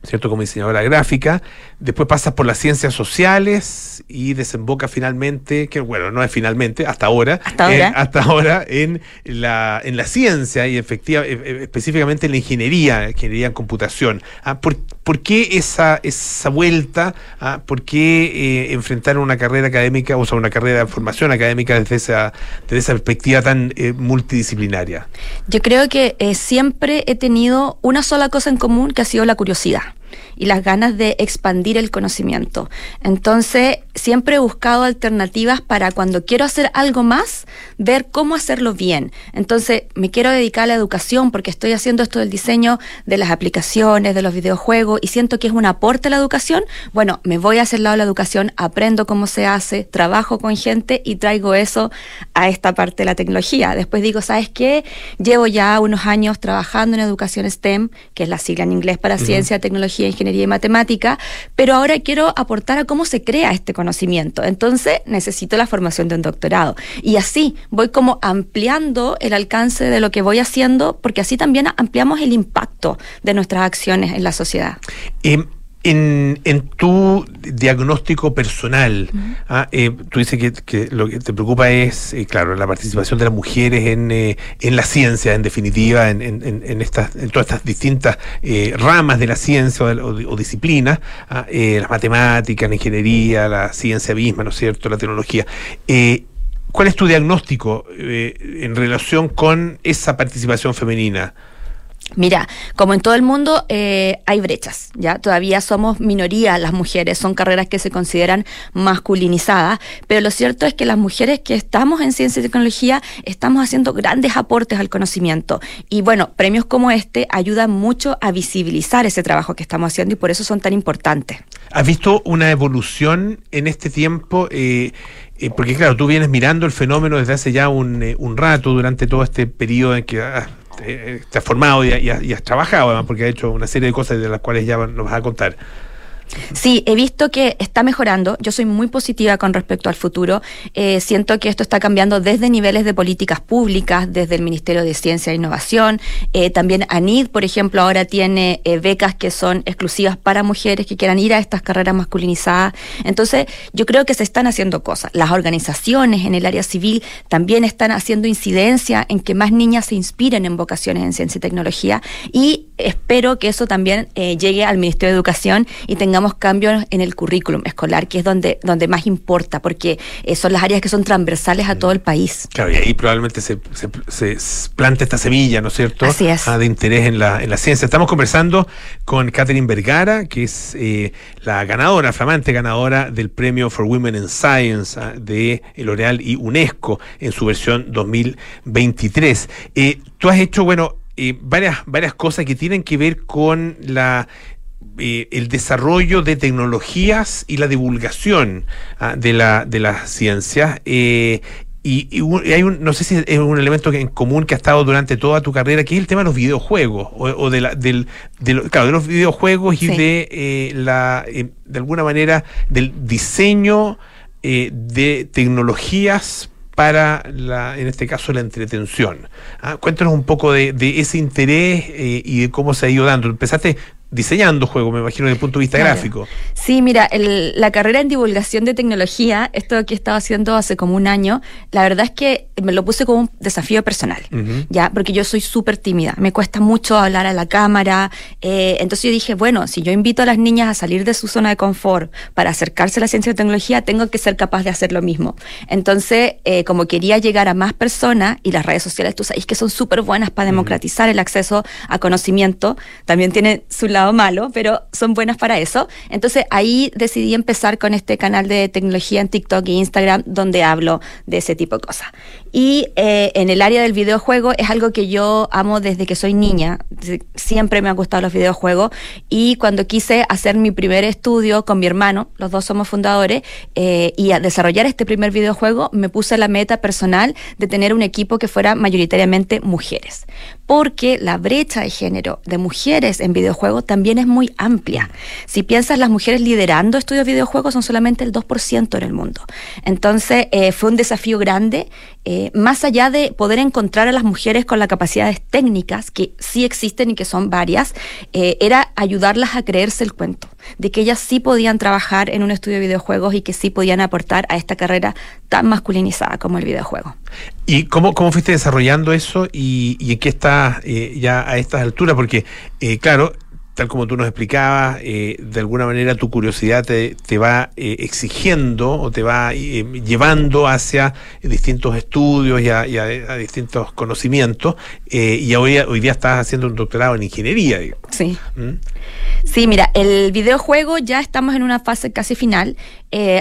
¿cierto? Como diseñadora gráfica, después pasas por las ciencias sociales y desemboca finalmente, que bueno, no es finalmente, hasta ahora, hasta ahora, hasta ahora en, la, en la ciencia y efectiva, e, e, específicamente en la ingeniería, ingeniería en computación. Ah, ¿Por, qué esa, esa vuelta? Ah, ¿Por qué eh, enfrentar una carrera académica, o sea, una carrera de formación académica desde esa, desde esa perspectiva tan eh, multidisciplinaria? Yo creo que eh, siempre he tenido una sola cosa en común que ha sido la curiosidad y las ganas de expandir el conocimiento. Entonces, siempre he buscado alternativas para cuando quiero hacer algo más, ver cómo hacerlo bien. Entonces, me quiero dedicar a la educación porque estoy haciendo esto del diseño de las aplicaciones, de los videojuegos y siento que es un aporte a la educación. Bueno, me voy a hacer lado de la educación, aprendo cómo se hace, trabajo con gente y traigo eso a esta parte de la tecnología. Después digo, ¿sabes qué? Llevo ya unos años trabajando en educación STEM, que es la sigla en inglés para ciencia, tecnología, ingeniería y matemática, pero ahora quiero aportar a cómo se crea este conocimiento. Entonces necesito la formación de un doctorado. Y así voy como ampliando el alcance de lo que voy haciendo, porque así también ampliamos el impacto de nuestras acciones en la sociedad. Em, en, en, tu diagnóstico personal, ah, eh, tú dices que, lo que te preocupa es, eh, claro, la participación de las mujeres en, eh, en la ciencia, en definitiva, en, en, estas, en todas estas distintas ramas de la ciencia o, disciplinas, ah, la matemática, la ingeniería, la ciencia misma, ¿no es cierto?, la tecnología. ¿Cuál es tu diagnóstico en relación con esa participación femenina? Mira, como en todo el mundo eh, hay brechas, ya todavía somos minoría las mujeres, son carreras que se consideran masculinizadas, pero lo cierto es que las mujeres que estamos en ciencia y tecnología estamos haciendo grandes aportes al conocimiento y bueno, premios como este ayudan mucho a visibilizar ese trabajo que estamos haciendo y por eso son tan importantes. ¿Has visto una evolución en este tiempo? Eh, eh, porque claro, tú vienes mirando el fenómeno desde hace ya un, un rato, durante todo este periodo en que eh, te has formado y, has trabajado, porque has hecho una serie de cosas de las cuales ya nos vas a contar. Sí, he visto que está mejorando. Yo soy muy positiva con respecto al futuro. Eh, siento que esto está cambiando desde niveles de políticas públicas, desde el Ministerio de Ciencia e Innovación. Eh, también ANID, por ejemplo, ahora tiene eh, becas que son exclusivas para mujeres que quieran ir a estas carreras masculinizadas. Entonces, yo creo que se están haciendo cosas. Las organizaciones en el área civil también están haciendo incidencia en que más niñas se inspiren en vocaciones en ciencia y tecnología. Y espero que eso también llegue al Ministerio de Educación y tengamos cambios en el currículum escolar, que es donde, donde más importa, porque eh, son las áreas que son transversales a todo el país. Claro, y ahí probablemente se, se, planta esta semilla, ¿no es cierto? Así es. Ah, de interés en la, en la ciencia. Estamos conversando con Catherine Vergara, que es eh, la ganadora, flamante ganadora del premio for Women in Science ah, de L'Oreal y UNESCO en su versión 2023. Eh, tú has hecho, bueno, varias, varias cosas que tienen que ver con la eh, el desarrollo de tecnologías y la divulgación ah, de, la, de las ciencias. Eh, y, hay un, no sé si es un elemento en común que ha estado durante toda tu carrera, que es el tema de los videojuegos, o, de, la, del, de, claro, de los videojuegos y de eh, la, de alguna manera, del diseño de tecnologías para, la, en este caso, la entretención. Ah, cuéntanos un poco de, de ese interés y de cómo se ha ido dando. Empezaste diseñando juegos, me imagino, desde el punto de vista gráfico. Sí, mira, la carrera en divulgación de tecnología, esto que he estado haciendo hace como un año, la verdad es que me lo puse como un desafío personal, ¿ya? Porque yo soy súper tímida, me cuesta mucho hablar a la cámara, eh, entonces yo dije, bueno, si yo invito a las niñas a salir de su zona de confort para acercarse a la ciencia y tecnología, tengo que ser capaz de hacer lo mismo. Entonces, eh, como quería llegar a más personas, y las redes sociales, tú sabes que son súper buenas para democratizar el acceso a conocimiento, también tiene su lado malo, pero son buenas para eso. Entonces ahí decidí empezar con este canal de tecnología en TikTok e Instagram donde hablo de ese tipo de cosas. Y eh, en el área del videojuego es algo que yo amo desde que soy niña. Siempre me han gustado los videojuegos y cuando quise hacer mi primer estudio con mi hermano, los dos somos fundadores, eh, y a desarrollar este primer videojuego me puse la meta personal de tener un equipo que fuera mayoritariamente mujeres. Porque la brecha de género de mujeres en videojuegos también es muy amplia. Si piensas, las mujeres liderando estudios de videojuegos son solamente el 2% en el mundo. Entonces eh, fue un desafío grande eh, más allá de poder encontrar a las mujeres con las capacidades técnicas, que sí existen y que son varias, eh, era ayudarlas a creerse el cuento, de que ellas sí podían trabajar en un estudio de videojuegos y que sí podían aportar a esta carrera tan masculinizada como el videojuego. ¿Y cómo, cómo fuiste desarrollando eso y, en qué está eh, ya a estas alturas? Porque, claro, tal como tú nos explicabas, eh, de alguna manera tu curiosidad te, va eh, exigiendo o te va eh, llevando hacia distintos estudios y a, distintos conocimientos, y hoy, hoy día estás haciendo un doctorado en ingeniería. Sí. ¿Mm? Sí, mira, el videojuego ya estamos en una fase casi final.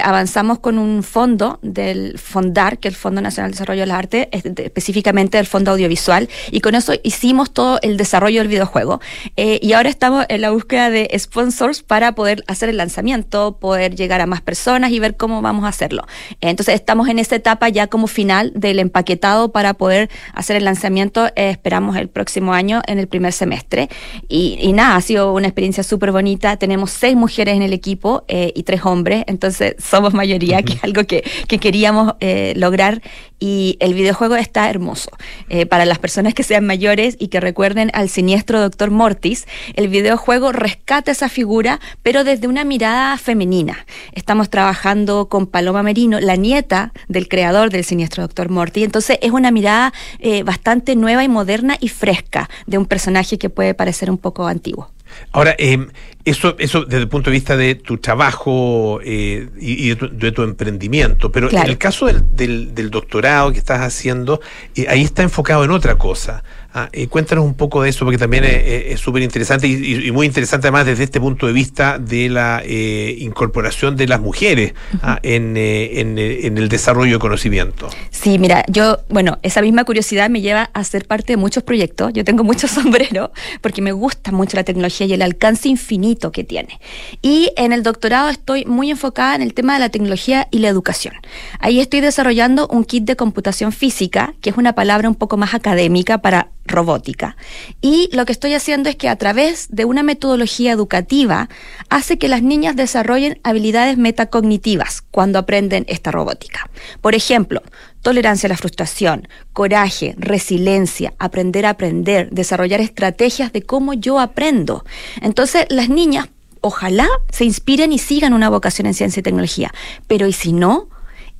Avanzamos con un fondo del FONDAR, que es el Fondo Nacional de Desarrollo de las Artes, específicamente el Fondo Audiovisual, y con eso hicimos todo el desarrollo del videojuego. Y ahora estamos en la búsqueda de sponsors para poder hacer el lanzamiento, poder llegar a más personas y ver cómo vamos a hacerlo. Entonces estamos en esta etapa ya como final del empaquetado para poder hacer el lanzamiento. Eh, esperamos el próximo año en el primer semestre. Y, y nada, ha sido una experiencia súper bonita. Tenemos seis mujeres en el equipo y tres hombres. Entonces somos mayoría, que es algo que, queríamos eh, lograr. Y el videojuego está hermoso. Eh, para las personas que sean mayores y que recuerden al siniestro Doctor Mortis, el videojuego rescata esa figura, pero desde una mirada femenina. Estamos trabajando con Paloma Merino, la nieta del creador del siniestro Doctor Mortis. Entonces es una mirada eh, bastante nueva y moderna y fresca de un personaje que puede parecer un poco antiguo. Ahora, eh, eso, eso desde el punto de vista de tu trabajo eh, y, de, tu, emprendimiento, pero en el caso del, del, doctorado que estás haciendo, eh, ahí está enfocado en otra cosa. Ah, eh, cuéntanos un poco de eso, porque también es súper interesante y, muy interesante además desde este punto de vista de la eh, incorporación de las mujeres ah, en, eh, en, en, el desarrollo de conocimiento. Sí, mira, yo, bueno, esa misma curiosidad me lleva a ser parte de muchos proyectos. Yo tengo muchos sombreros porque me gusta mucho la tecnología y el alcance infinito que tiene. Y en el doctorado estoy muy enfocada en el tema de la tecnología y la educación. Ahí estoy desarrollando un kit de computación física, que es una palabra un poco más académica para robótica. Y lo que estoy haciendo es que a través de una metodología educativa hace que las niñas desarrollen habilidades metacognitivas cuando aprenden esta robótica. Por ejemplo, tolerancia a la frustración, coraje, resiliencia, aprender a aprender, desarrollar estrategias de cómo yo aprendo. Entonces, las niñas ojalá se inspiren y sigan una vocación en ciencia y tecnología, pero ¿y si no?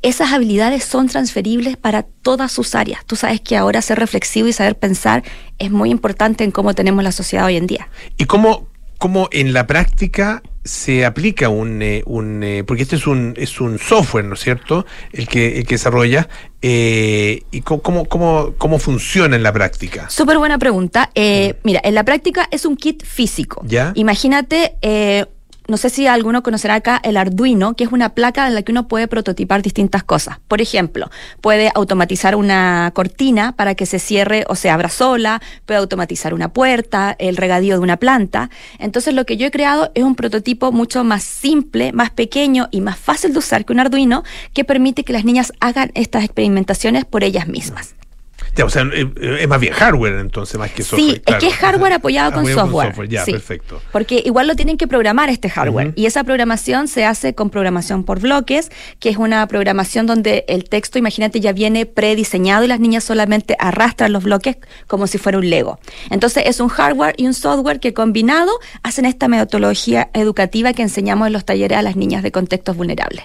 Esas habilidades son transferibles para todas sus áreas. Tú sabes que ahora ser reflexivo y saber pensar es muy importante en cómo tenemos la sociedad hoy en día. ¿Y cómo, cómo en la práctica se aplica un, eh, un eh, porque este es un es un software, ¿no es cierto? El que, el que desarrolla eh, y cómo, cómo, cómo funciona en la práctica. Súper buena pregunta. mira, en la práctica es un kit físico. ¿Ya? Imagínate no sé si alguno conocerá acá el Arduino, que es una placa en la que uno puede prototipar distintas cosas. Por ejemplo, puede automatizar una cortina para que se cierre o se abra sola, puede automatizar una puerta, el regadío de una planta. Entonces lo que yo he creado es un prototipo mucho más simple, más pequeño y más fácil de usar que un Arduino que permite que las niñas hagan estas experimentaciones por ellas mismas. Ya, o sea, eh, es más bien hardware entonces, más que software. Sí, es que es hardware apoyado con software. Ya, perfecto. Porque igual lo tienen que programar este hardware. Y esa programación se hace con programación por bloques, que es una programación donde el texto, imagínate, ya viene prediseñado y las niñas solamente arrastran los bloques como si fuera un Lego. Entonces es un hardware y un software que combinado hacen esta metodología educativa que enseñamos en los talleres a las niñas de contextos vulnerables.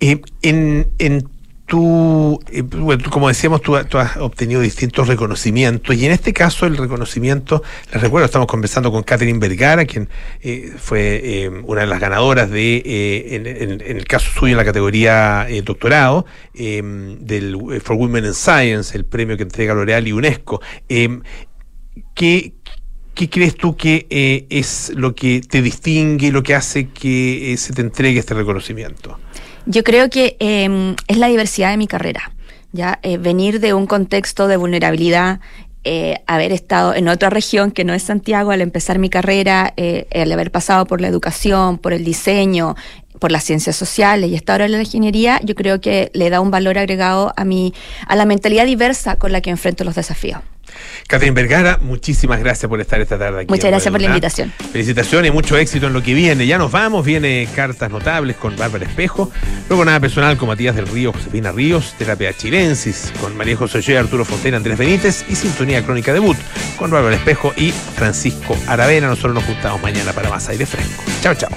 Eh, en, en tú, eh, bueno, como decíamos, tú, has obtenido distintos reconocimientos y en este caso el reconocimiento, les recuerdo, estamos conversando con Catherine Vergara, quien eh, fue eh, una de las ganadoras de, en, el caso suyo en la categoría doctorado, del For Women in Science, el premio que entrega L'Oreal y UNESCO. ¿qué, ¿Qué crees tú que es lo que te distingue, lo que hace que se te entregue este reconocimiento? Yo creo que em, es la diversidad de mi carrera. Ya eh, venir de un contexto de vulnerabilidad, eh, haber estado en otra región que no es Santiago al empezar mi carrera, eh, el haber pasado por la educación, por el diseño, por las ciencias sociales y estar ahora en la ingeniería, yo creo que le da un valor agregado a mi, a la mentalidad diversa con la que enfrento los desafíos. Catherine Vergara, muchísimas gracias por estar esta tarde aquí. Muchas gracias por la invitación. Felicitaciones y mucho éxito en lo que viene. Ya nos vamos, viene Cartas Notables con Bárbara Espejo, luego Nada Personal con Matías del Río, Josefina Ríos, Terapia Chilensis con María José Ochoa, Arturo Fontaine, Andrés Benítez y Sintonía Crónica Debut con Bárbara Espejo y Francisco Aravena. Nosotros nos juntamos mañana para más aire fresco. Chao, chao.